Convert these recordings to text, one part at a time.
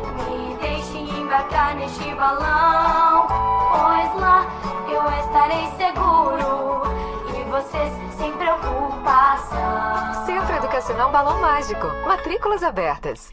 Me deixe embarcar neste balão, pois lá eu estarei seguro e vocês sem preocupação. Centro Educacional Balão Mágico. Matrículas abertas.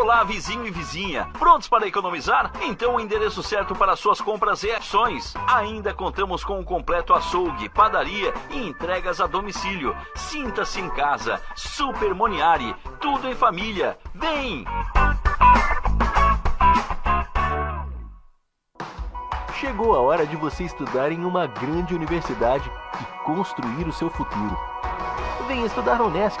Olá, vizinho e vizinha. Prontos para economizar? Então o endereço certo para suas compras é Opções. Ainda contamos com um completo açougue, padaria e entregas a domicílio. Sinta-se em casa. Super Moniari. Tudo em família. Vem! Chegou a hora de você estudar em uma grande universidade e construir o seu futuro. Venha estudar Unesc,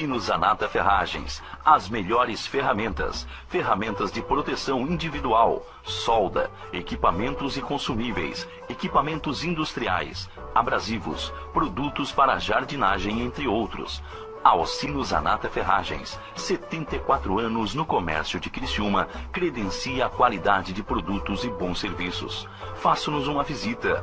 Alcino Zanata Ferragens. As melhores ferramentas. Ferramentas de proteção individual, solda, equipamentos e consumíveis, equipamentos industriais, abrasivos, produtos para jardinagem, entre outros. Alcino Zanata Ferragens, 74 anos no comércio de Criciúma, credencia a qualidade de produtos e bons serviços. Faça-nos uma visita.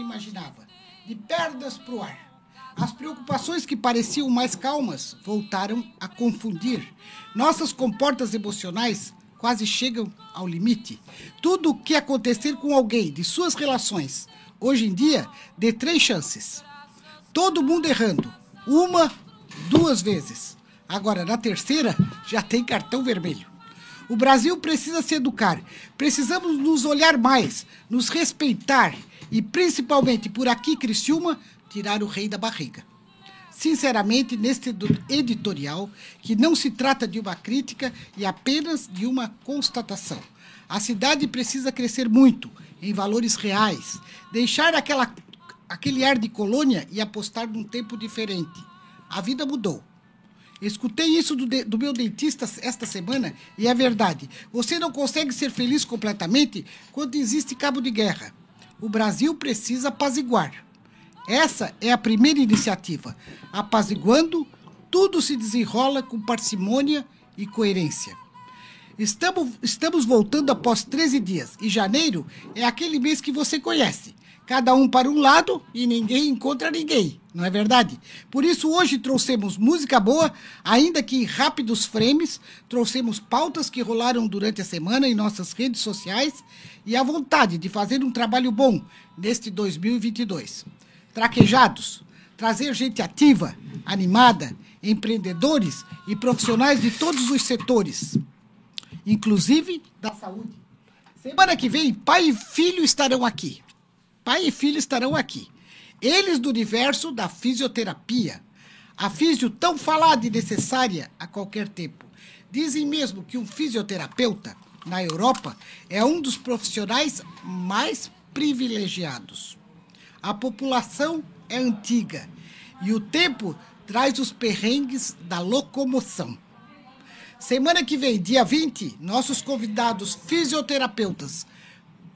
Imaginava, de pernas pro ar. As preocupações que pareciam mais calmas voltaram a confundir. Nossas comportas emocionais quase chegam ao limite. Tudo o que acontecer com alguém de suas relações, hoje em dia, dê três chances. Todo mundo errando. Uma, duas vezes. Agora, na terceira, já tem cartão vermelho. O Brasil precisa se educar. Precisamos nos olhar mais, nos respeitar e, principalmente por aqui, Criciúma, tirar o rei da barriga. Sinceramente, neste editorial, que não se trata de uma crítica e apenas de uma constatação. A cidade precisa crescer muito, em valores reais, deixar aquela aquele ar de colônia e apostar num tempo diferente. A vida mudou. Escutei isso do, de- do meu dentista esta semana e é verdade. Você não consegue ser feliz completamente quando existe cabo de guerra. O Brasil precisa apaziguar. Essa é a primeira iniciativa. Apaziguando, tudo se desenrola com parcimônia e coerência. Estamos, estamos voltando após 13 dias e janeiro é aquele mês que você conhece. Cada um para um lado e ninguém encontra ninguém, não é verdade? Por isso, hoje trouxemos música boa, ainda que em rápidos frames, trouxemos pautas que rolaram durante a semana em nossas redes sociais e a vontade de fazer um trabalho bom neste 2022. Traquejados, trazer gente ativa, animada, empreendedores e profissionais de todos os setores inclusive da saúde. Semana que vem, pai e filho estarão aqui. Pai e filho estarão aqui. Eles do universo da fisioterapia. A físio tão falada e necessária a qualquer tempo. Dizem mesmo que um fisioterapeuta, na Europa, é um dos profissionais mais privilegiados. A população é antiga e o tempo traz os perrengues da locomoção. Semana que vem, dia 20, nossos convidados fisioterapeutas,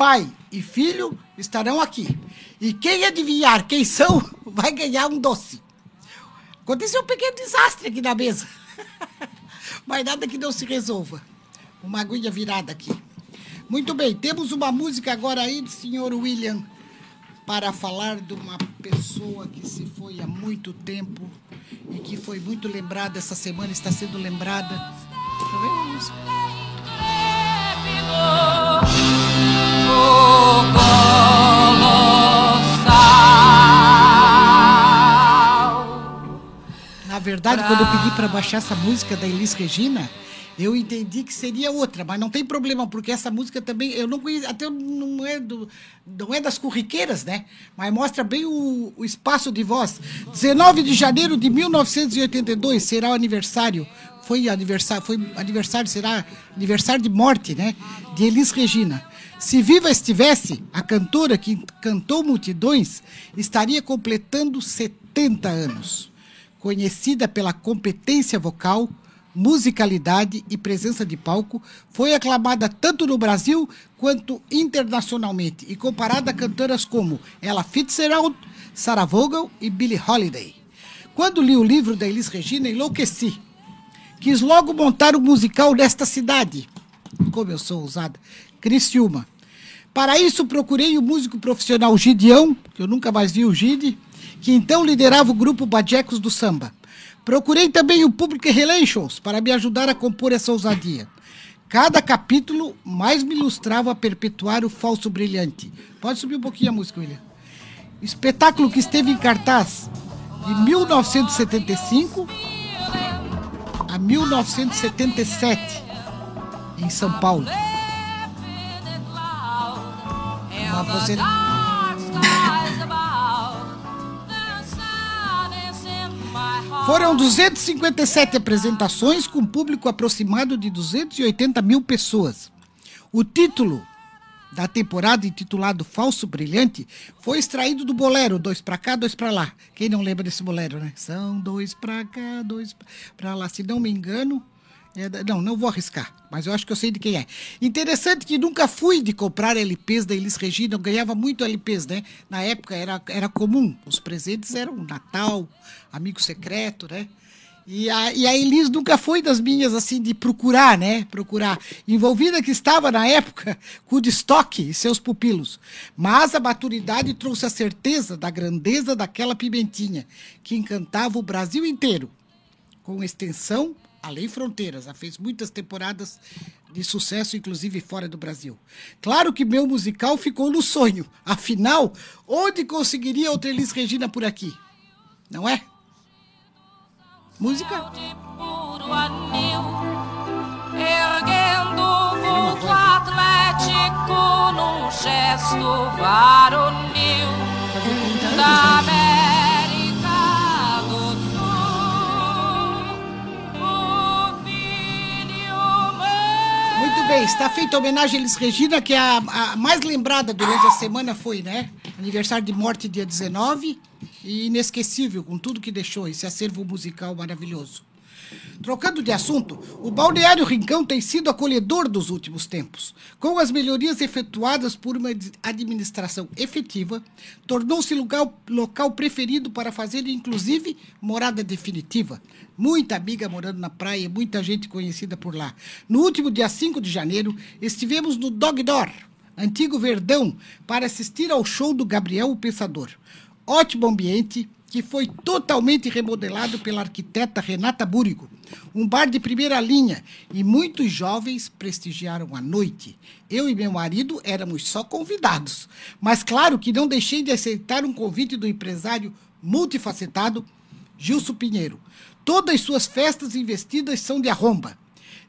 pai e filho, estarão aqui. E quem adivinhar quem são, vai ganhar um doce. Aconteceu um pequeno desastre aqui na mesa. Mas nada que não se resolva. Uma aguinha virada aqui. Muito bem, temos uma música agora aí do senhor William para falar de uma pessoa que se foi há muito tempo e que foi muito lembrada essa semana, está sendo lembrada. Ver a música. Na verdade, quando eu pedi para baixar essa música da Elis Regina, eu entendi que seria outra, mas não tem problema, porque essa música também, eu não conheço, até não é, do, não é das corriqueiras, né? Mas mostra bem o, o espaço de voz. 19 de janeiro de 1982 será o aniversário, foi aniversário, foi aniversário, será aniversário de morte, né? De Elis Regina. Se viva estivesse, a cantora que cantou multidões estaria completando 70 anos conhecida pela competência vocal, musicalidade e presença de palco, foi aclamada tanto no Brasil quanto internacionalmente e comparada a cantoras como Ella Fitzgerald, Sarah Vogel e Billie Holiday. Quando li o livro da Elis Regina, enlouqueci. Quis logo montar um musical nesta cidade. Como eu sou ousada. Criciúma. Para isso, procurei o músico profissional Gideão, que eu nunca mais vi o Gide, que então liderava o grupo Bajecos do Samba. Procurei também o Public Relations para me ajudar a compor essa ousadia. Cada capítulo mais me ilustrava a perpetuar o falso brilhante. Pode subir um pouquinho a música, William. Espetáculo que esteve em cartaz de 1975 a 1977 em São Paulo. Mas você Foram 257 apresentações com público aproximado de 280 mil pessoas. O título da temporada, intitulado Falso Brilhante, foi extraído do bolero Dois pra cá, dois pra lá. Quem não lembra desse bolero, né? São dois pra cá, dois pra lá. Se não me engano, é não, não vou arriscar, mas eu acho que eu sei de quem é. Interessante que nunca fui de comprar LPs da Elis Regina, eu ganhava muito LPs, né? Na época era, era comum, os presentes eram Natal, Amigo Secreto, né? E a, e a Elis nunca foi das minhas, assim, de procurar, né? Procurar. Envolvida que estava na época com o de estoque e seus pupilos. Mas a maturidade trouxe a certeza da grandeza daquela pimentinha que encantava o Brasil inteiro com extensão além fronteiras. Ela fez muitas temporadas de sucesso, inclusive fora do Brasil. Claro que meu musical ficou no sonho. Afinal, onde conseguiria outra Elis Regina por aqui? Não é? Música? de puro anil, erguendo o vulto atlético num gesto varonil da América bem, está feita a homenagem a Elis Regina, que é a, a mais lembrada durante a semana foi, né? Aniversário de morte dia 19 e inesquecível com tudo que deixou esse acervo musical maravilhoso. Trocando de assunto, o Balneário Rincão tem sido acolhedor dos últimos tempos. Com as melhorias efetuadas por uma administração efetiva, tornou-se local preferido para fazer, inclusive, morada definitiva. Muita amiga morando na praia, muita gente conhecida por lá. No último dia 5 de janeiro, estivemos no Dog Door, antigo Verdão, para assistir ao show do Gabriel o Pensador. Ótimo ambiente, que foi totalmente remodelado pela arquiteta Renata Búrigo. Um bar de primeira linha e muitos jovens prestigiaram a noite. Eu e meu marido éramos só convidados. Mas claro que não deixei de aceitar um convite do empresário multifacetado Gilson Pinheiro. Todas suas festas investidas são de arromba.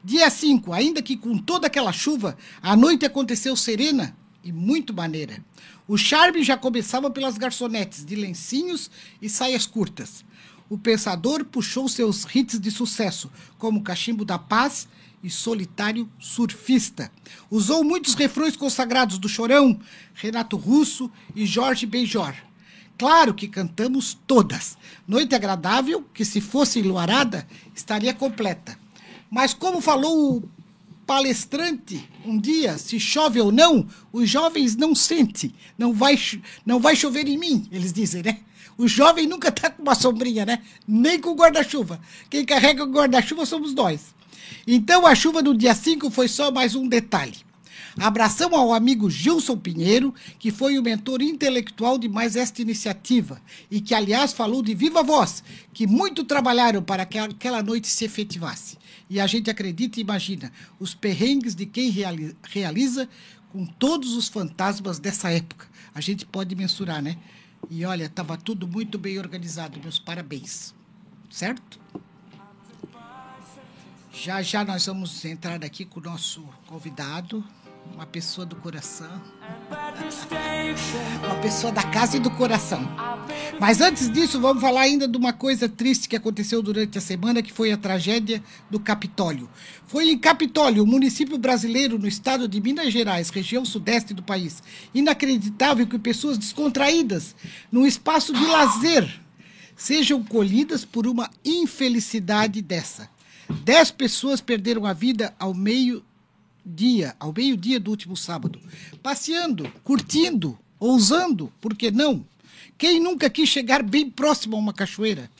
Dia 5, ainda que com toda aquela chuva, a noite aconteceu serena e muito maneira. O charme já começava pelas garçonetes de lencinhos e saias curtas. O pensador puxou seus hits de sucesso, como Cachimbo da Paz e Solitário Surfista. Usou muitos refrões consagrados do Chorão, Renato Russo e Jorge Benjor. Claro que cantamos todas. Noite agradável, que se fosse enluarada, estaria completa. Mas como falou o palestrante um dia, se chove ou não, os jovens não sentem. Não vai, não vai chover em mim, eles dizem, né? O jovem nunca está com uma sombrinha, né? Nem com guarda-chuva. Quem carrega o guarda-chuva somos nós. Então a chuva do dia 5 foi só mais um detalhe. Abração ao amigo Gilson Pinheiro, que foi o mentor intelectual de mais esta iniciativa e que, aliás, falou de viva voz, que muito trabalharam para que aquela noite se efetivasse. E a gente acredita e imagina os perrengues de quem realiza com todos os fantasmas dessa época. A gente pode mensurar, né? E olha, estava tudo muito bem organizado. Meus parabéns. Certo? Já já nós vamos entrar aqui com o nosso convidado uma pessoa do coração. uma pessoa da casa e do coração. Mas antes disso, vamos falar ainda de uma coisa triste que aconteceu durante a semana, que foi a tragédia do Capitólio. Foi em Capitólio, município brasileiro no estado de Minas Gerais, região sudeste do país. Inacreditável que pessoas descontraídas, num espaço de lazer, sejam colhidas por uma infelicidade dessa. Dez pessoas perderam a vida ao meio dia, ao meio-dia do último sábado, passeando, curtindo, ousando, por que não? Quem nunca quis chegar bem próximo a uma cachoeira?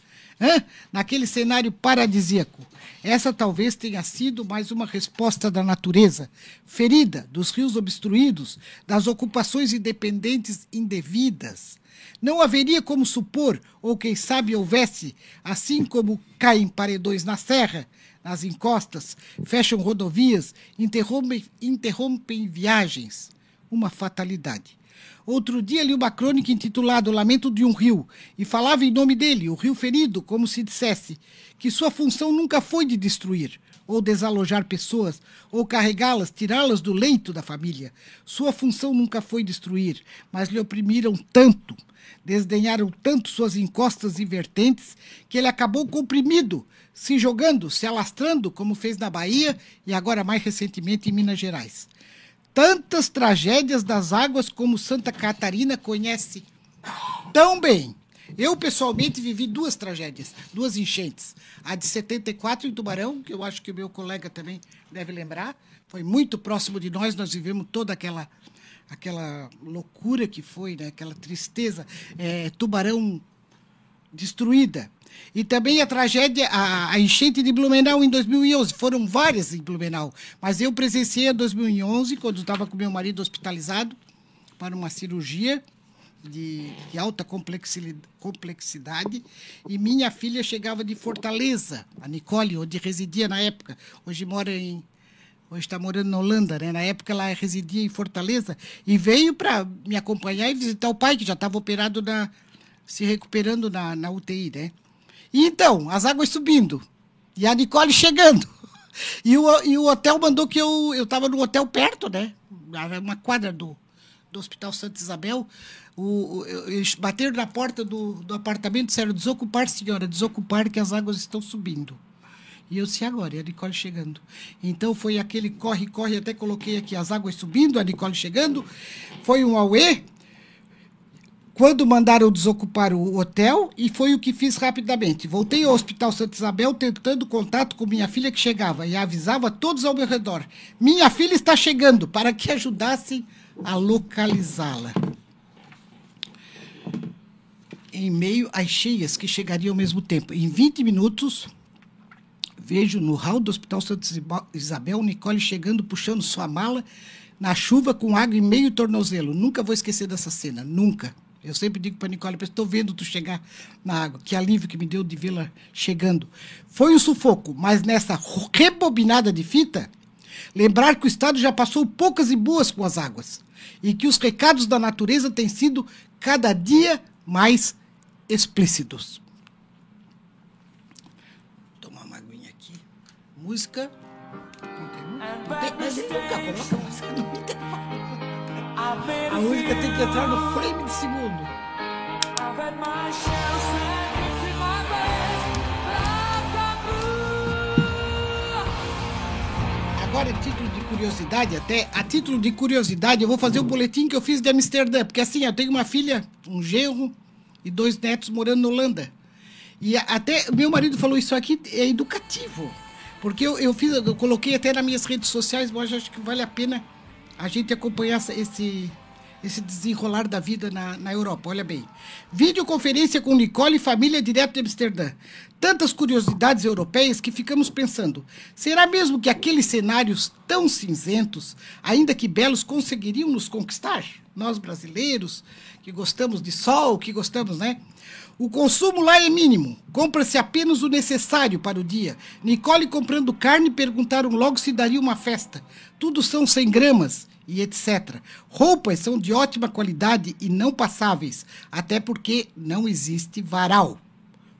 Hã? Naquele cenário paradisíaco. Essa talvez tenha sido mais uma resposta da natureza, ferida, dos rios obstruídos, das ocupações independentes indevidas. Não haveria como supor, ou quem sabe houvesse, assim como caem paredões na serra, nas encostas, fecham rodovias, interrompem, interrompem viagens. Uma fatalidade. Outro dia li uma crônica intitulada Lamento de um Rio e falava em nome dele, o rio ferido, como se dissesse que sua função nunca foi de destruir, ou desalojar pessoas, ou carregá-las, tirá-las do leito da família. Sua função nunca foi destruir, mas lhe oprimiram tanto, desdenharam tanto suas encostas e vertentes, que ele acabou comprimido, se jogando, se alastrando, como fez na Bahia e agora mais recentemente em Minas Gerais. Tantas tragédias das águas como Santa Catarina conhece tão bem. Eu, pessoalmente, vivi duas tragédias, duas enchentes. A de 74 em Tubarão, que eu acho que o meu colega também deve lembrar, foi muito próximo de nós, nós vivemos toda aquela aquela loucura que foi, né? aquela tristeza. É, tubarão destruída. E também a tragédia, a, a, enchente de Blumenau em 2011. Foram várias em Blumenau. Mas eu presenciei a 2011, quando estava com meu marido hospitalizado para uma cirurgia de, de alta complexidade. E minha filha chegava de Fortaleza, a Nicole, onde residia na época. Hoje mora em. Hoje está morando na Holanda, né? Na época ela residia em Fortaleza e veio para me acompanhar e visitar o pai, que já estava operado na, se recuperando na, na UTI, né? E então, as águas subindo. E a Nicole chegando. E o, e o hotel mandou que eu. Eu no hotel perto, né? Uma quadra do, do Hospital Santa Isabel. O, o, eles bateram na porta do, do apartamento e disseram: desocupar, senhora, desocupar, que as águas estão subindo. E eu disse, agora, e a Nicole chegando. Então foi aquele corre, corre, até coloquei aqui as águas subindo, a Nicole chegando. Foi um auê, quando mandaram desocupar o hotel e foi o que fiz rapidamente. Voltei ao Hospital Santa Isabel tentando contato com minha filha que chegava e avisava todos ao meu redor. Minha filha está chegando para que ajudassem a localizá-la. Em meio às cheias que chegariam ao mesmo tempo. Em 20 minutos, vejo no hall do Hospital Santa Isabel Nicole chegando, puxando sua mala na chuva com água em meio tornozelo. Nunca vou esquecer dessa cena, nunca. Eu sempre digo para Nicole, estou vendo tu chegar na água. Que alívio que me deu de vê-la chegando. Foi um sufoco, mas nessa rebobinada de fita, lembrar que o Estado já passou poucas e boas com as águas e que os recados da natureza têm sido cada dia mais explícitos. Vou tomar uma aguinha aqui. Música. Mas ele nunca coloca música no intervalo. A música tem que entrar no frame de segundo. Agora, a título de curiosidade, até a título de curiosidade, eu vou fazer o boletim que eu fiz de Amsterdã, porque assim, eu tenho uma filha, um genro e dois netos morando na Holanda. E até meu marido falou isso aqui é educativo. Porque eu, eu fiz, eu coloquei até nas minhas redes sociais, mas acho que vale a pena a gente acompanhar esse, esse desenrolar da vida na, na Europa. Olha bem. Videoconferência com Nicole e família direto de Amsterdã. Tantas curiosidades europeias que ficamos pensando: será mesmo que aqueles cenários tão cinzentos, ainda que belos, conseguiriam nos conquistar? Nós brasileiros, que gostamos de sol, que gostamos, né? O consumo lá é mínimo. Compra-se apenas o necessário para o dia. Nicole comprando carne perguntaram logo se daria uma festa. Tudo são 100 gramas e etc. Roupas são de ótima qualidade e não passáveis, até porque não existe varal.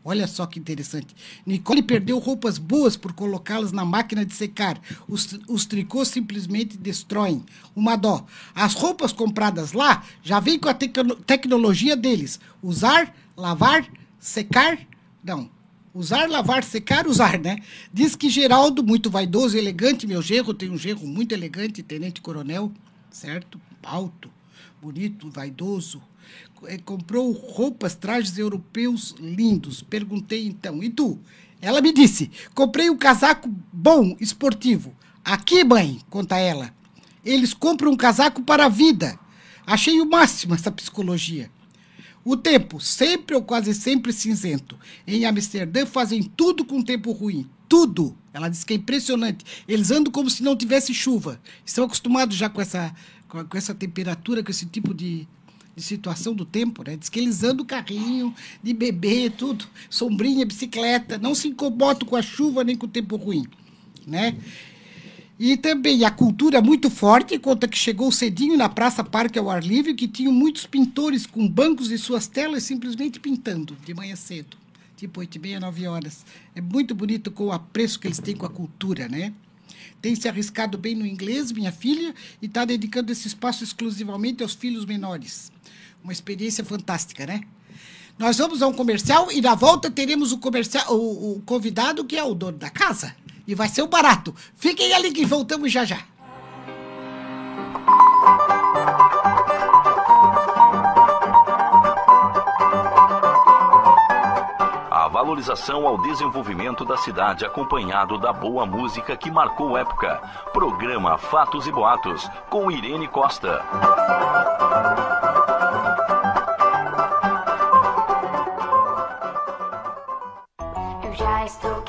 Olha só que interessante. Nicole perdeu roupas boas por colocá-las na máquina de secar. Os, os tricôs simplesmente destroem. Uma dó. As roupas compradas lá já vêm com a tecno tecnologia deles. Usar, lavar, secar. Não. Usar, lavar, secar, usar, né? Diz que Geraldo, muito vaidoso e elegante, meu genro, tem um genro muito elegante, tenente coronel, certo? Alto, bonito, vaidoso, é, comprou roupas, trajes europeus lindos. Perguntei então, e tu? Ela me disse: comprei um casaco bom, esportivo. Aqui, mãe, conta ela. Eles compram um casaco para a vida. Achei o máximo essa psicologia. O tempo, sempre ou quase sempre cinzento. Em Amsterdã fazem tudo com tempo ruim. Tudo. Ela diz que é impressionante. Eles andam como se não tivesse chuva. Estão acostumados já com essa, com essa temperatura, com esse tipo de, de situação do tempo, né? Diz que eles andam carrinho, de bebê, tudo, sombrinha, bicicleta, não se incomodam com a chuva nem com o tempo ruim, né? E também a cultura muito forte, conta que chegou cedinho na Praça Parque ao ar livre, que tinham muitos pintores com bancos e suas telas simplesmente pintando de manhã cedo, tipo oito e meia, nove horas. É muito bonito com o apreço que eles têm com a cultura, né? Tem se arriscado bem no inglês, minha filha, e está dedicando esse espaço exclusivamente aos filhos menores. Uma experiência fantástica, né? Nós vamos a um comercial e na volta teremos o, comercial, o, o convidado que é o dono da casa. E vai ser o barato. Fiquem ali que voltamos já já. A valorização ao desenvolvimento da cidade acompanhado da boa música que marcou época. Programa Fatos e Boatos com Irene Costa.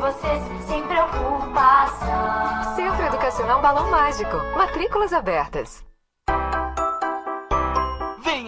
vocês sem preocupação. Centro Educacional Balão Mágico. Matrículas abertas.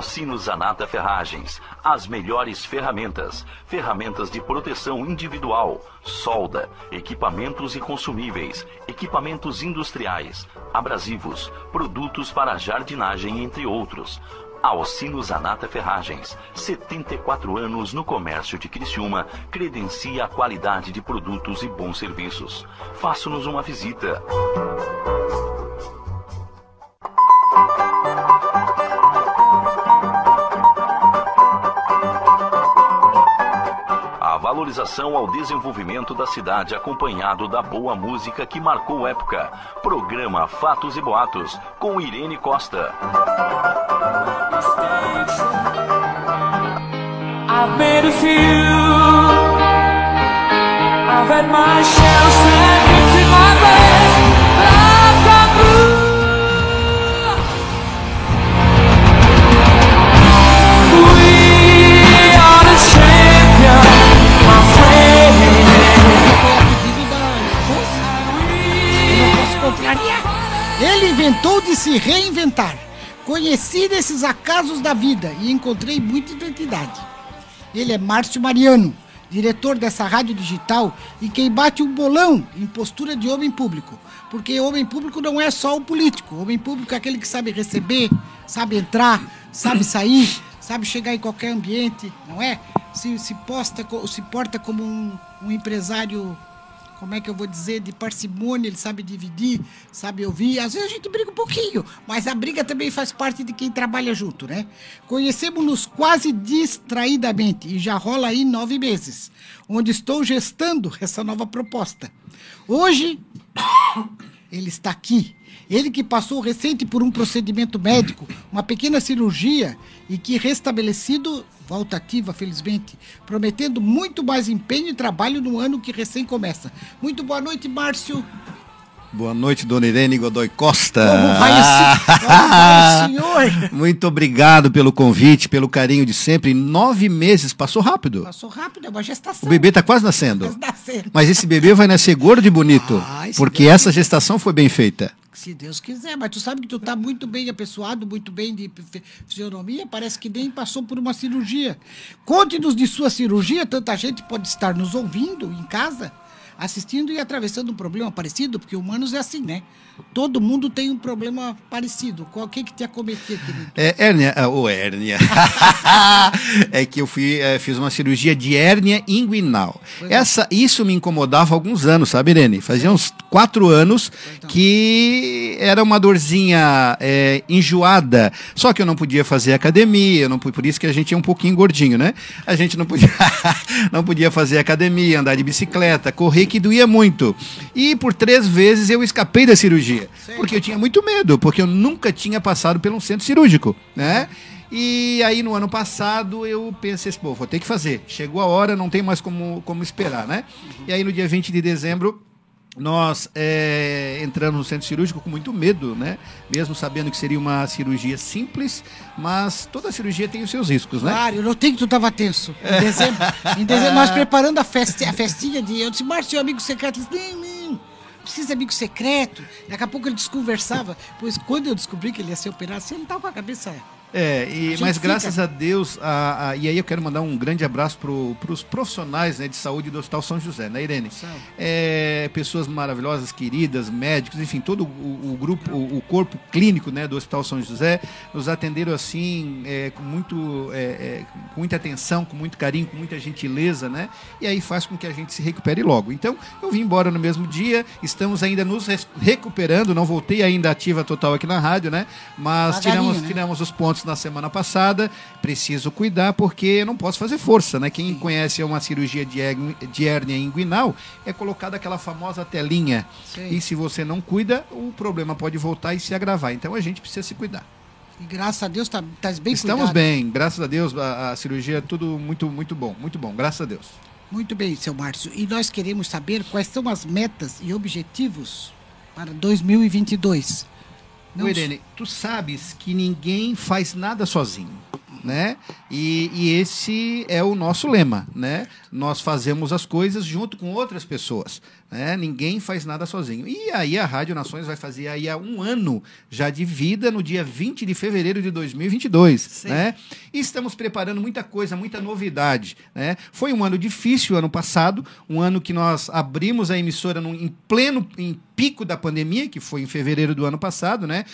Alcino Zanata Ferragens. As melhores ferramentas. Ferramentas de proteção individual, solda, equipamentos e consumíveis, equipamentos industriais, abrasivos, produtos para jardinagem, entre outros. Alcino Zanata Ferragens, 74 anos no comércio de Criciúma, credencia a qualidade de produtos e bons serviços. Faça-nos uma visita. Valorização ao desenvolvimento da cidade acompanhado da boa música que marcou época. Programa Fatos e Boatos com Irene Costa. I've made a few. I've had my share of in my ways, but I've are the champion, my friend. Ele inventou de se reinventar. Conheci desses acasos da vida e encontrei muita identidade. Ele é Márcio Mariano, diretor dessa rádio digital e quem bate um bolão em postura de homem público. Porque homem público não é só o político. Homem público é aquele que sabe receber, sabe entrar, sabe sair, sabe chegar em qualquer ambiente, não é? Se, se, posta, se porta como um, um empresário como é que eu vou dizer, de parcimônia, ele sabe dividir, sabe ouvir. Às vezes a gente briga um pouquinho, mas a briga também faz parte de quem trabalha junto, né? Conhecemos-nos quase distraidamente e já rola aí nove meses, onde estou gestando essa nova proposta. Hoje, ele está aqui. Ele que passou recente por um procedimento médico, uma pequena cirurgia e que restabelecido, volta ativa, felizmente, prometendo muito mais empenho e trabalho no ano que recém começa. Muito boa noite, Márcio. Boa noite, dona Irene Godoy Costa. Como vai esse, como vai senhor? Muito obrigado pelo convite, pelo carinho de sempre. Nove meses, passou rápido. Passou rápido, é uma gestação. O bebê tá quase nascendo. Mas esse bebê vai nascer gordo e bonito. Se porque Deus essa gestação foi bem feita. Se Deus quiser, mas tu sabe que tu tá muito bem apessoado, muito bem de fi- fisionomia, parece que nem passou por uma cirurgia. Conte-nos de sua cirurgia, tanta gente pode estar nos ouvindo em casa, assistindo e atravessando um problema parecido, porque humanos é assim, né? Todo mundo tem um problema parecido. Qual que que te acometia, querido? É hérnia, ah, ô hérnia. é que eu fui, eh, fiz uma cirurgia de hérnia inguinal. Pois é. Essa, isso me incomodava há alguns anos, sabe, Irene? Fazia uns quatro anos Então. que era uma dorzinha eh, enjoada. Só que eu não podia fazer academia, eu não, por isso que a gente é um pouquinho gordinho, né? A gente não podia, não podia fazer academia, andar de bicicleta, correr, que doía muito. E por três vezes eu escapei da cirurgia. Porque eu tinha muito medo, porque eu nunca tinha passado por um centro cirúrgico, né? E aí no ano passado eu pensei, pô, vou ter que fazer. Chegou a hora, não tem mais como, como esperar, né? E aí no dia 20 de dezembro nós é, entramos no centro cirúrgico com muito medo, né? Mesmo sabendo que seria uma cirurgia simples, mas toda cirurgia tem os seus riscos, né? Claro, eu notei que tu tava tenso. Em dezembro, em dezembro nós preparando a, festi a festinha de. Eu disse, Márcio, amigo secreto. Ele disse, não, não, precisa de amigo secreto. Daqui a pouco ele desconversava. Pois quando eu descobri que ele ia ser operado, não tava com a cabeça. É, e, mas fica- graças a Deus, a, a- e aí eu quero mandar um grande abraço para os profissionais né, de saúde do Hospital São José, né, Irene? É, pessoas maravilhosas, queridas, médicos, enfim, todo o, o grupo, o, o corpo clínico né, do Hospital São José nos atenderam assim, é, com, muito, é, é, com muita atenção, com muito carinho, com muita gentileza, né? E aí faz com que a gente se recupere logo. Então, eu vim embora no mesmo dia, estamos ainda nos recuperando, não voltei ainda ativa total aqui na rádio, né? Mas tiramos, né? tiramos os pontos na semana passada. Preciso cuidar porque eu não posso fazer força, né? Quem conhece uma cirurgia de, hérnia inguinal é colocada aquela famosa telinha. Sim. E se você não cuida, o problema pode voltar e se agravar. Então a gente precisa se cuidar. E graças a Deus tá, tá bem Estamos cuidado. bem, graças a Deus, a, a cirurgia é tudo muito, muito bom, muito bom, graças a Deus. Muito bem, seu Márcio. E nós queremos saber quais são as metas e objetivos para 2022. Não Ô, Irene, tu sabes que ninguém faz nada sozinho, né? E, e esse é o nosso lema, né? Nós fazemos as coisas junto com outras pessoas, né? Ninguém faz nada sozinho. E aí a Rádio Nações vai fazer aí há um ano já de vida no dia 20 de fevereiro de 2022, né? E estamos preparando muita coisa, muita novidade, né? Foi um ano difícil ano passado, um ano que nós abrimos a emissora num, em pleno em pico da pandemia, que foi em fevereiro do ano passado, né?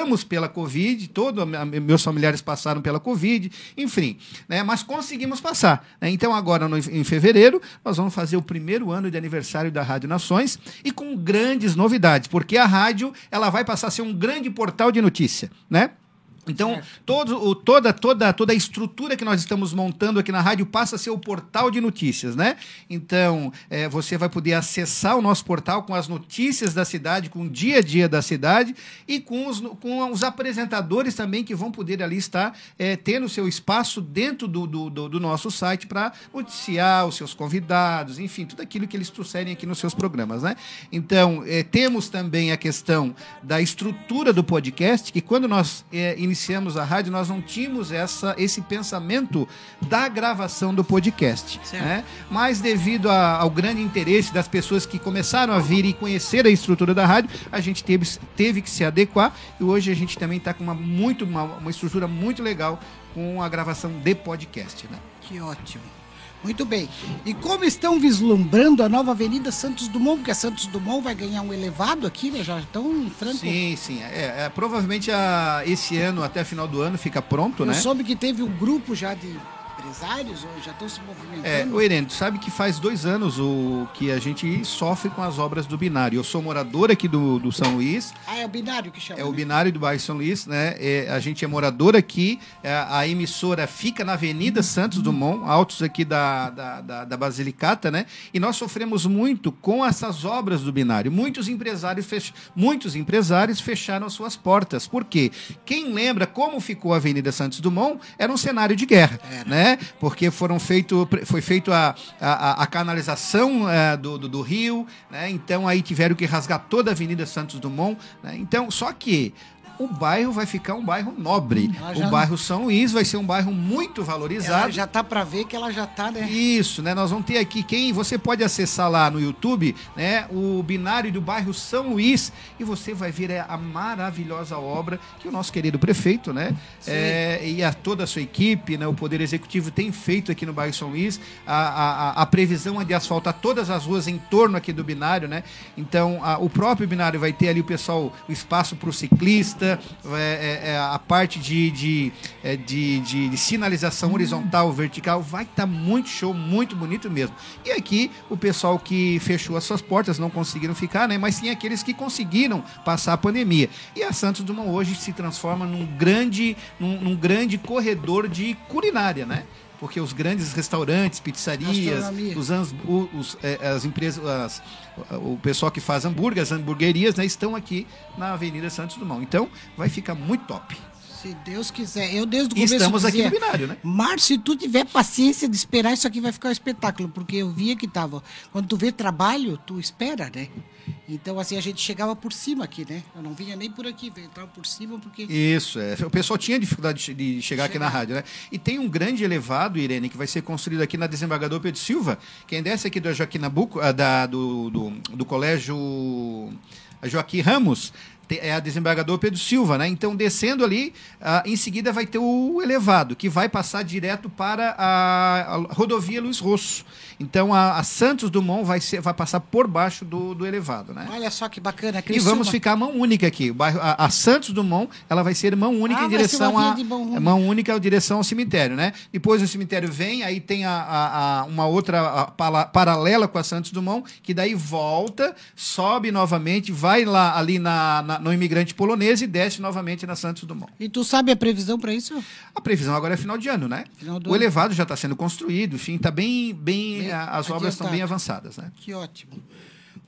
Passamos pela Covid, todos meus familiares passaram pela Covid, enfim, né? Mas conseguimos passar. né? Então agora no- em fevereiro nós vamos fazer o primeiro ano de aniversário da Rádio Nações e com grandes novidades, porque a rádio ela vai passar a ser um grande portal de notícia, né? Então, todo, o- toda, toda, toda a estrutura que nós estamos montando aqui na rádio passa a ser o portal de notícias, né? Então, eh, você vai poder acessar o nosso portal com as notícias da cidade, com o dia a dia da cidade e com os, com os apresentadores também que vão poder ali estar eh, tendo seu espaço dentro do, do, do- do nosso site para noticiar os seus convidados, enfim, tudo aquilo que eles trouxerem aqui nos seus programas, né? Então, eh, temos também a questão da estrutura do podcast, que quando nós eh, iniciamos a rádio, nós não tínhamos essa, esse pensamento da gravação do podcast. Né? Mas devido a- ao grande interesse das pessoas que começaram a vir e conhecer a estrutura da rádio, a gente teve, teve que se adequar e hoje a gente também está com uma, muito, uma, uma estrutura muito legal com a gravação de podcast. Né? Que ótimo. Muito bem. E como estão vislumbrando a nova Avenida Santos Dumont? Porque a Santos Dumont vai ganhar um elevado aqui, né? Já estão em franco. Sim, sim. É, é, provavelmente a, esse ano, até final do ano, fica pronto, Eu né? soube que teve um grupo já de empresários, ou já estão se É, movimentando. o Irene, tu sabe que faz dois anos o, que a gente sofre com as obras do binário. Eu sou morador aqui do, do São Luís, Ah, é o binário que chama. é o né? binário do bairro São Luís, né? É, a gente é morador aqui, é, a emissora fica na Avenida Santos Dumont, altos aqui da, da, da, da Basilicata, né? E nós sofremos muito com essas obras do binário. Muitos empresários, fech... Muitos empresários fecharam as suas portas. Por quê? Quem lembra como ficou a Avenida Santos Dumont era um cenário de guerra, né? Porque foram feito, foi feito a, a, a canalização eh, do, do, do rio, né? Então aí tiveram que rasgar toda a Avenida Santos Dumont, né? Então, só que o bairro vai ficar um bairro nobre. Ela já O bairro São Luís vai ser um bairro muito Ela valorizado. já tá para ver que ela já tá, né? Isso, né? Nós vamos ter aqui quem você pode acessar lá no YouTube, né? O binário do bairro São Luís e você vai ver é, a maravilhosa obra que o nosso querido prefeito, né? É, e a toda a sua equipe, né? O Poder Executivo tem feito aqui no bairro São Luís. A, a, a- a previsão é de asfaltar todas as ruas em torno aqui do binário, né? Então, a- o próprio binário vai ter ali o pessoal, o espaço para o ciclista, é, é, é, a parte de, de, é, de, de- de sinalização horizontal, vertical, vai estar muito show, muito bonito mesmo. E aqui, o pessoal que fechou as suas portas não conseguiram ficar, né? Mas sim aqueles que conseguiram passar a pandemia. E a Santos Dumont hoje se transforma num grande, num, num grande corredor de culinária, né? Porque os grandes restaurantes, pizzarias, os, os, eh, as empresas, as- o pessoal que faz hambúrguer, as hamburguerias, né, estão aqui na Avenida Santos Dumont. Então, vai ficar muito top. Se Deus quiser. Eu desde o começo estamos aqui dizia, no binário, né? Márcio, se tu tiver paciência de esperar, isso aqui vai ficar um espetáculo, porque eu via que tava. Quando tu vê trabalho, tu espera, né? Então, assim, a gente chegava por cima aqui, né? Eu não vinha nem por aqui, entrava por cima, porque. Isso, é. O pessoal tinha dificuldade de- chegar aqui na rádio, né? E tem um grande elevado, Irene, que vai ser construído aqui na Desembargador Pedro Silva. Quem desce aqui do Joaquim Nabuco, ah, da, do, do, do colégio Joaquim Ramos, é a Desembargador Pedro Silva, né? Então, descendo ali, ah, em seguida vai ter o elevado, que vai passar direto para a, a rodovia Luiz Rosso. Então, a, a Santos Dumont vai, ser, vai passar por baixo do, do elevado, né? Olha só que bacana. E Criciúma. vamos ficar mão única aqui. A, a Santos Dumont, ela vai ser mão única Ah, em direção a mão única. mão única em direção ao cemitério, né? Depois o cemitério vem, aí tem a, uma outra pala- paralela com a Santos Dumont, que daí volta, sobe novamente, vai lá ali na, na- no imigrante polonês e desce novamente na Santos Dumont. E tu sabe a previsão para isso? A previsão agora é final de ano, né? O ano. elevado já está sendo construído, enfim, tá bem, bem, Bem a- as obras estão adiantado. bem avançadas, né? Que ótimo.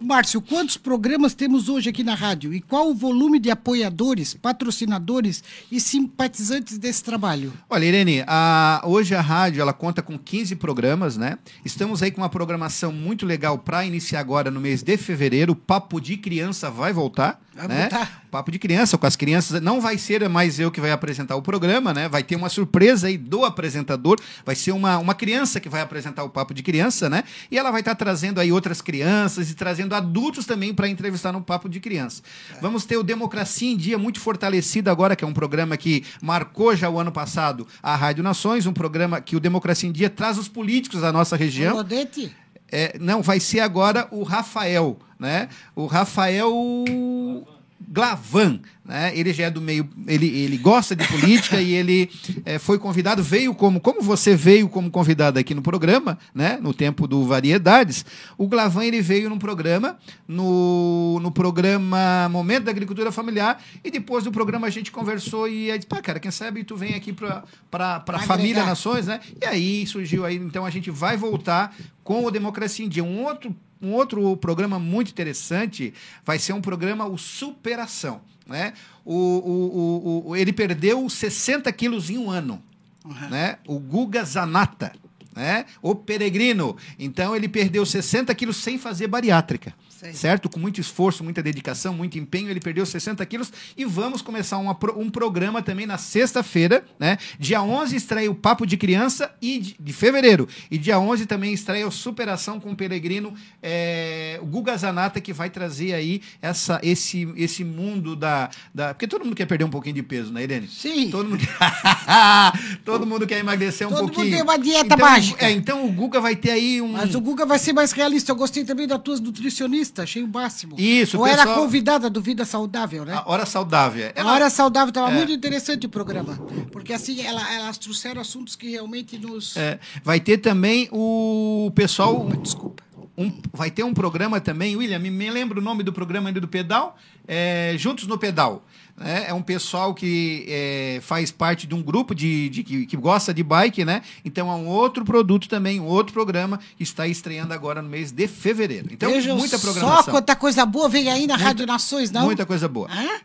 Márcio, quantos programas temos hoje aqui na rádio? E qual o volume de apoiadores, patrocinadores e simpatizantes desse trabalho? Olha, Irene, a- hoje a rádio ela conta com 15 programas, né? Estamos aí com uma programação muito legal para iniciar agora no mês de fevereiro. O Papo de Criança vai voltar. Vai né? Papo de Criança com as crianças. Não vai ser mais eu que vai apresentar o programa, né? Vai ter uma surpresa aí do apresentador. Vai ser uma, uma criança que vai apresentar o Papo de Criança, né? E ela vai estar trazendo aí outras crianças e trazendo adultos também para entrevistar no Papo de Criança. Vamos ter o Democracia em Dia muito fortalecido agora, que é um programa que marcou já o ano passado a Rádio Nações, um programa que o Democracia em Dia traz os políticos da nossa região. É, não, vai ser agora o Rafael, né? O Rafael Glavan, né? Ele já é do meio, ele, ele gosta de política e ele é, foi convidado, veio como, como você veio como convidado aqui no programa, né? No tempo do Variedades, o Glavan ele veio num programa, no, no programa Momento da Agricultura Familiar e depois do programa a gente conversou e aí disse, pá, cara, quem sabe tu vem aqui para para família Nações, né? E aí surgiu aí, então a gente vai voltar com o Democracia em Dia, um outro um outro programa muito interessante vai ser um programa o Superação. Né? O, o, o, ele perdeu 60 quilos em um ano. Né? O Guga Zanata. Né? O Peregrino. Então ele perdeu 60 quilos sem fazer bariátrica. Sei. Certo? Com muito esforço, muita dedicação, muito empenho, ele perdeu 60 quilos. E vamos começar uma um programa também na sexta-feira. Né? Dia 11 estreia o Papo de Criança e de, de fevereiro. E dia 11 também estreia o Superação com o Peregrino, é, o Guga Zanata, que vai trazer aí essa, esse, esse mundo da, da. Porque todo mundo quer perder um pouquinho de peso, né, Irene? Sim. Todo mundo, todo mundo quer emagrecer um Todo mundo pouquinho. tem uma dieta então, mágica. É, então o Guga vai ter aí um. Mas o Guga vai ser mais realista. Eu gostei também das tuas nutricionistas, achei o máximo. Isso, Ou o era pessoal- convidada do Vida Saudável, né? A hora saudável. A Hora Saudável estava É. muito interessante o programa. Porque assim, ela- elas trouxeram assuntos que realmente nos. É, vai ter também o pessoal. Desculpa. Um, vai ter um programa também, William, me, lembra o nome do programa ainda do Pedal? É, Juntos no Pedal. né? É um pessoal que é, faz parte de um grupo de, de- que, que gosta de bike, né? Então é um outro produto também, um outro programa que está estreando agora no mês de fevereiro. Então, Vejam muita Só programação. quanta coisa boa vem aí na Muita- Rádio Nações, não? Muita coisa boa. Hã?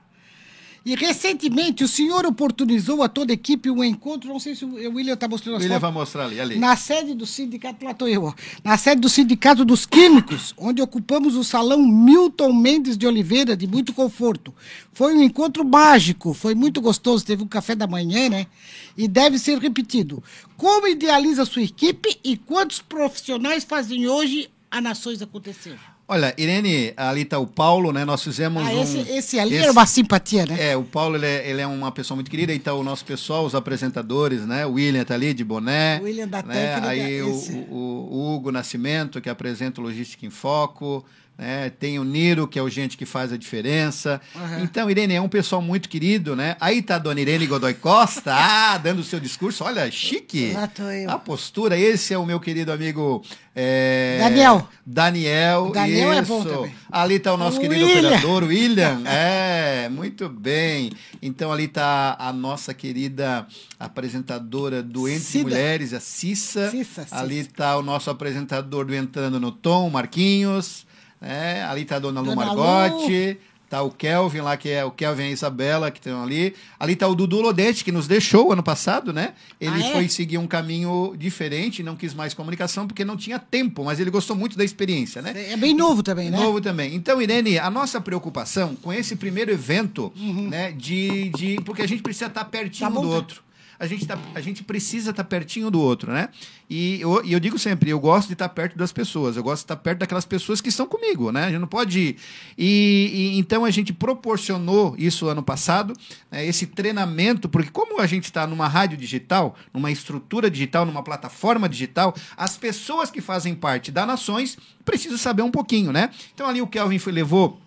E recentemente o senhor oportunizou a toda a equipe um encontro, não sei se o William está mostrando as William vai mostrar ali. ali. Na sede do sindicato, lá tô eu, ó. Na sede do Sindicato dos Químicos, onde ocupamos o salão Milton Mendes de Oliveira, de muito conforto. Foi um encontro mágico, foi muito gostoso, teve um café da manhã, né? E deve ser repetido. Como idealiza a sua equipe e quantos profissionais fazem hoje a Nações acontecer? Olha, Irene, ali está o Paulo, né? Nós fizemos Ah, um... esse, esse ali esse- era uma simpatia, né? É, o Paulo ele é, ele é uma pessoa muito querida, então o nosso pessoal, os apresentadores, né? O William tá ali de boné. O William da né? técnica, Aí o, esse. o- o Hugo Nascimento, que apresenta o Logística em Foco. Né? Tem o Niro, que é o gente que faz a diferença. Aham. Então, Irene, é um pessoal muito querido, né? Aí tá a dona Irene Godoy Costa, ah, dando o seu discurso. Olha, chique. Lá tô eu. A postura. Esse é o meu querido amigo... é, Daniel. Daniel. Daniel é bom isso. também. Ali tá o nosso O querido William. operador, William. É, muito bem. Então ali tá a nossa querida apresentadora do Entre Cida. Mulheres, a Cissa. Cissa, Cissa. Ali tá o nosso apresentador do Entrando no Tom, Marquinhos. Né? Ali tá a dona Lu Dona Margotti. Tá o Kelvin lá, que é o Kelvin e a Isabela, que estão ali. Ali tá o Dudu Lodete, que nos deixou ano passado, né? Ele Ah, é? foi seguir um caminho diferente, não quis mais comunicação, porque não tinha tempo, mas ele gostou muito da experiência, né? É bem novo também, né? Novo também. Então, Irene, a nossa preocupação com esse primeiro evento, Uhum. né, de, de. Porque a gente precisa estar pertinho Tá bom, do tá. outro. A gente, tá, a gente precisa estar pertinho do outro, né? E eu, e eu digo sempre, eu gosto de estar perto das pessoas, eu gosto de estar perto daquelas pessoas que estão comigo, né? A gente não pode. E, e então a gente proporcionou isso ano passado, né, esse treinamento, porque como a gente está numa rádio digital, numa estrutura digital, numa plataforma digital, as pessoas que fazem parte da Nações precisam saber um pouquinho, né? Então ali o Kelvin foi, levou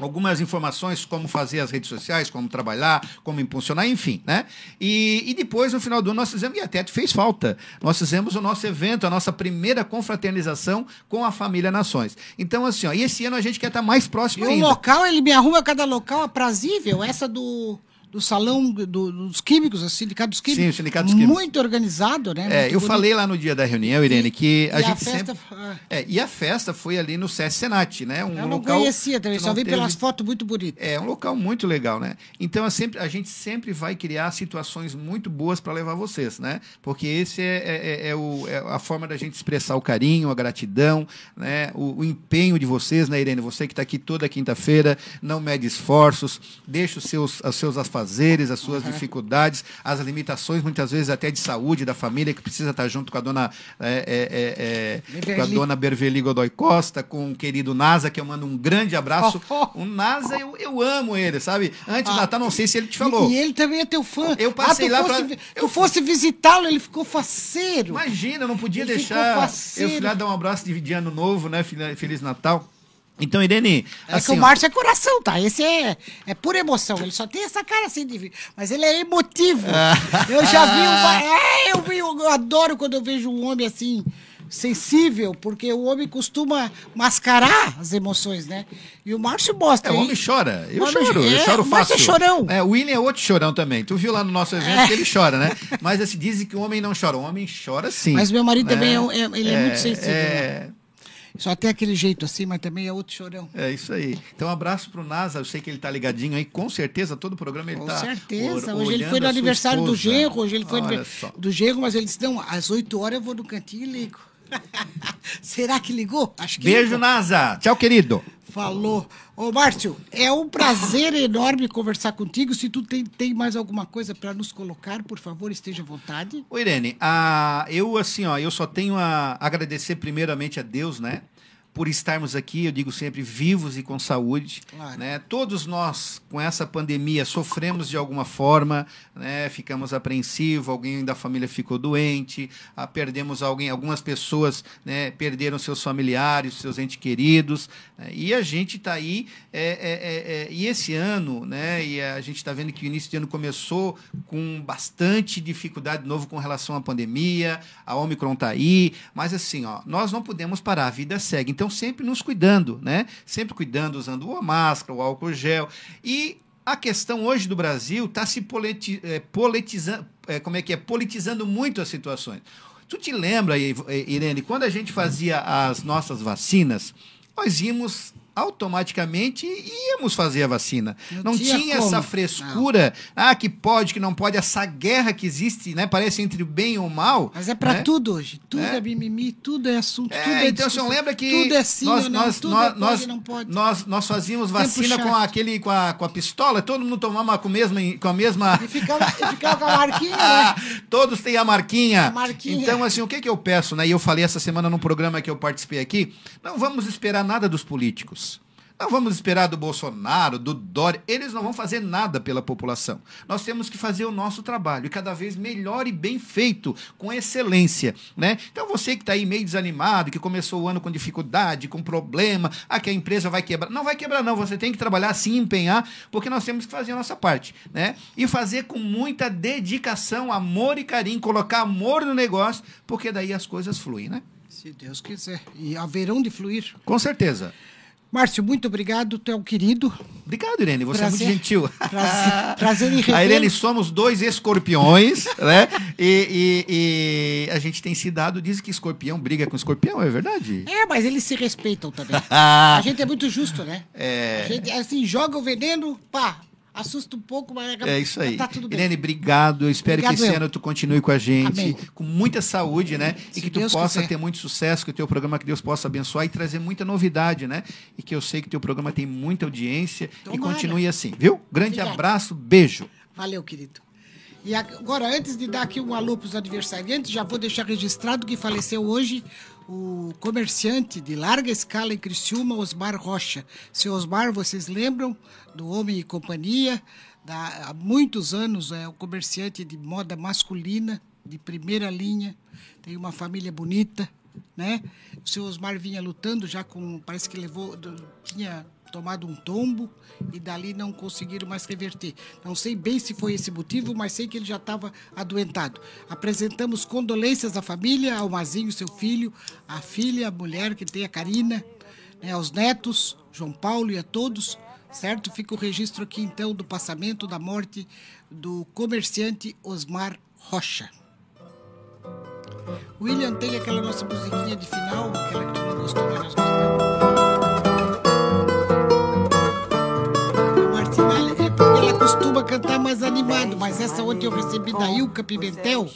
algumas informações como fazer as redes sociais, como trabalhar, como impulsionar, enfim, né? E, e depois, no final do ano, nós fizemos, e até fez falta, nós fizemos o nosso evento, a nossa primeira confraternização com a família Nações. Então, assim, ó, e esse ano a gente quer estar mais E próximo o ainda. local, ele me arruma cada local aprazível. Essa do, do salão do- dos químicos, o sindicato dos químicos. Sim, o sindicato dos químicos. Muito organizado, né? É, Muito eu bonito. falei lá no dia da reunião, Irene, que a E a gente festa- sempre... ah. É, e a festa foi ali no SESC Senat, né? Um Eu não local conhecia também, só vi teve- pelas fotos muito bonitas. É um local muito legal, né? Então é sempre, a gente sempre vai criar situações muito boas para levar vocês, né? Porque esse é, é- é o- é a forma da gente expressar o carinho, a gratidão, né? O, o empenho de vocês, né, Irene? Você que está aqui toda quinta-feira, não mede esforços, deixa os seus, os seus afazeres, as suas dificuldades, as limitações, muitas vezes até de saúde da família, que precisa estar junto com a dona, é, é, é, é, com a dona Berveli Godoy Costa, com o querido Nasa, que eu mando um grande abraço. Oh, O Nasa, eu, eu amo ele, sabe? Antes do Ah, Natal, não sei se ele te falou. E, ele também é teu fã. Eu passei ah, lá fosse, pra- eu fosse visitá-lo, ele ficou faceiro. Imagina, eu não podia Ele deixar. Eu fui lá dar um abraço de, de ano novo, né? Fel- Feliz Natal. Então, Irene, É assim, que o ó, Márcio é coração, tá? Esse é, é pura emoção. Ele só tem essa cara assim de. Mas ele é emotivo. Eu já vi um. É, eu, vi, eu adoro quando eu vejo um homem assim. Sensível, porque o homem costuma mascarar as emoções, né? E o Márcio mostra. É, o homem chora. Eu O homem- choro, eu é, choro o Márcio fácil. é chorão. É, o William é outro chorão também. Tu viu lá no nosso evento que ele chora, né? Mas assim, dizem que o homem não chora. O homem chora sim. Mas meu marido né? também é, é- ele é, muito sensível. É, né? Só tem aquele jeito assim, mas também é outro chorão. é isso aí. Então, um abraço pro Nasa. Eu sei que ele tá ligadinho aí. Com certeza, todo o programa ele Com tá. certeza. or- Hoje ele foi no aniversário do esposa. genro, hoje ele foi no Olha anive- só. do genro, mas ele disse, não, às 8 horas eu vou no cantinho e ligo. Será que ligou? Acho que Beijo, ligou. Nasa. Tchau, querido. Falou. Ô, Márcio, é um prazer enorme conversar contigo. Se tu tem, tem mais alguma coisa para nos colocar, por favor, esteja à vontade. Ô, Irene, ah, eu assim, ó, eu só tenho a agradecer primeiramente a Deus, né? Por estarmos aqui, eu digo sempre, vivos e com saúde. Claro. Né? Todos nós, com essa pandemia, sofremos de alguma forma, né? ficamos apreensivos, alguém da família ficou doente, ah, perdemos alguém, algumas pessoas né, perderam seus familiares, seus entes queridos, né? e a gente está aí, é, é, é, é, e esse ano, né, e a gente está vendo que o início de ano começou com bastante dificuldade de novo com relação à pandemia, a Omicron está aí, mas assim, ó, nós não podemos parar, a vida segue, então sempre nos cuidando, né, sempre cuidando, usando a máscara, o álcool gel, e a questão hoje do Brasil está se politi- eh, politizando, eh, como é que é, politizando muito as situações. Tu te lembra, eh, Irene, quando a gente fazia as nossas vacinas, nós íamos automaticamente íamos fazer a vacina. Não, Não tinha, tinha essa frescura, ah, que pode, que não pode, essa guerra que existe, né? Parece entre o bem e o mal. Mas é para né? tudo hoje. Tudo é, É. mimimi, tudo é assunto, É, tudo é então, o senhor discussão. lembra que Tudo é sim nós, ou não, nós, tudo nós, é pode, nós, não pode. nós, nós fazíamos vacina com aquele com a, com a pistola, todo mundo tomava com a mesma com a mesma E ficava, e ficava com a marquinha, né? todos têm a marquinha. A marquinha. Então, assim, o que, que eu peço, né? E eu falei essa semana num programa que eu participei aqui, não vamos esperar nada dos políticos. Não vamos esperar do Bolsonaro, do Dória. Eles não vão fazer nada pela população. Nós temos que fazer o nosso trabalho, e cada vez melhor e bem feito, com excelência. Né? Então, você que está aí meio desanimado, que começou o ano com dificuldade, com problema, ah, que a empresa vai quebrar. Não vai quebrar, não. Você tem que trabalhar sim, empenhar, porque nós temos que fazer a nossa parte. Né? E fazer com muita dedicação, amor e carinho, colocar amor no negócio, porque daí as coisas fluem, né? Se Deus quiser. E haverão de fluir. Com certeza. Márcio, muito obrigado, tu é um querido. Obrigado, Irene. Você Prazer. é muito gentil. Prazer, prazer em A. Irene, somos dois escorpiões, né? E, e- e a gente tem se dado, diz que escorpião briga com escorpião, é verdade? É, mas eles se respeitam também. A gente é muito justo, né? É. A gente, assim, joga o veneno, pá, assusta um pouco, mas É isso aí. tá tudo bem. Irene, obrigado. Eu espero Obrigado que esse eu. ano tu continue com a gente, Amém. com muita saúde, né? Se e que tu Deus possa quiser. ter muito sucesso, que o teu programa, que Deus possa abençoar e trazer muita novidade, né? E que eu sei que teu programa tem muita audiência e Tomara. continue assim, viu? Grande Obrigado. abraço, beijo. Valeu, querido. E agora, antes de dar aqui um alô para os aniversariantes, já vou deixar registrado que faleceu hoje o comerciante de larga escala em Criciúma, Osmar Rocha. Seu Osmar, vocês lembram do Homem e Companhia? Da- há muitos anos é o comerciante de moda masculina, de primeira linha, tem uma família bonita, né? O seu Osmar vinha lutando já com, parece que levou, tinha tomado um tombo e dali não conseguiram mais reverter. Não sei bem se foi esse motivo, mas sei que ele já estava adoentado. Apresentamos condolências à família, ao Mazinho, seu filho, à filha, a mulher que tem a Karina, né, aos netos, João Paulo e a todos, certo? Fica o registro aqui então do passamento da morte do comerciante Osmar Rocha. William, tem aquela nossa musiquinha de final, aquela que tu não gostou, mas nós gostamos. Cantar mais animado, mas essa ontem eu recebi da Ilka Pimentel.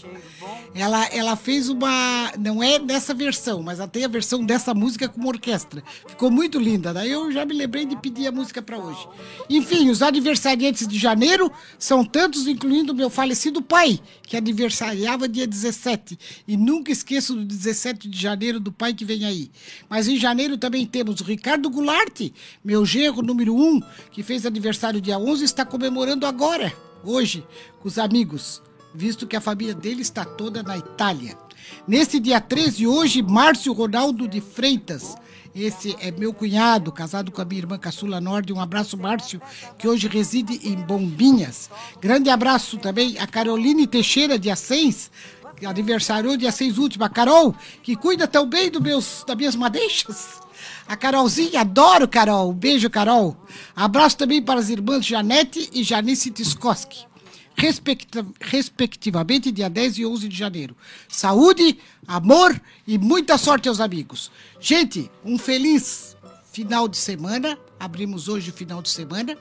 Ela, ela fez uma. Não é dessa versão, mas ela tem a versão dessa música com orquestra. Ficou muito linda. Daí eu já me lembrei de pedir a música para hoje. Enfim, os aniversariantes de janeiro são tantos, incluindo meu falecido pai, que aniversariava dia 17. E nunca esqueço do 17 de janeiro do pai que vem aí. Mas em janeiro também temos o Ricardo Goulart, meu genro número 1, que fez aniversário dia 11 e está comemorando agora, hoje, com os amigos visto que a família dele está toda na Itália. Nesse dia 13, hoje, Márcio Ronaldo de Freitas. Esse é meu cunhado, casado com a minha irmã Caçula Norde. Um abraço, Márcio, que hoje reside em Bombinhas. Grande abraço também a Caroline Teixeira de Assis, que aniversariou dia 6 último. A Carol, que cuida tão bem do meus, das minhas madeixas. A Carolzinha, adoro Carol. Um beijo, Carol. Abraço também para as irmãs Janete e Janice Tiskoski respectivamente, dia 10 e 11 de janeiro. Saúde, amor e muita sorte aos amigos. Gente, um feliz final de semana. Abrimos hoje o final de semana.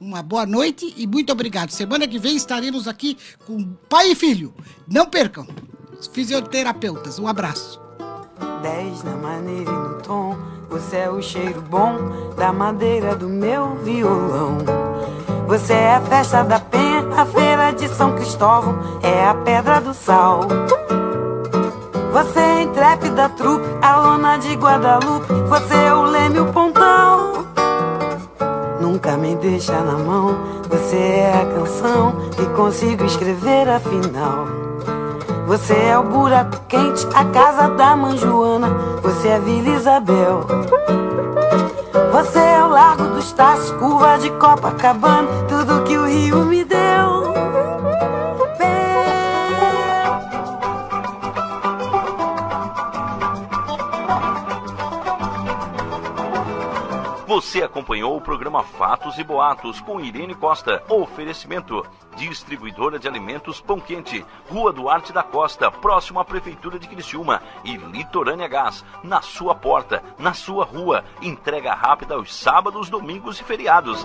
Uma boa noite e muito obrigado. Semana que vem estaremos aqui com pai e filho. Não percam. Fisioterapeutas. Um abraço. 10 na maneira e no tom. Você é o cheiro bom da madeira do meu violão. Você é a festa da penha, a feira de São Cristóvão, é a pedra do sal. Você é intrépida trupe, a lona de Guadalupe, você é o leme, o pontão. Nunca me deixa na mão, você é a canção que consigo escrever afinal. Você é o buraco quente, a casa da mãe. Você é Vila Isabel. Você é o Largo dos Taços, curva de Copacabana. Tudo que o Rio me deu. Você acompanhou o programa Fatos e Boatos com Irene Costa. Oferecimento: Distribuidora de Alimentos Pão Quente, Rua Duarte da Costa, próximo à Prefeitura de Criciúma e Litorânea Gás, na sua porta, na sua rua. Entrega rápida aos sábados, domingos e feriados.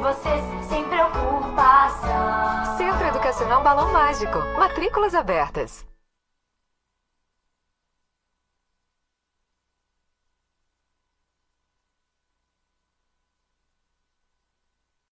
vocês sem preocupação. Centro Educacional Balão Mágico. Matrículas abertas.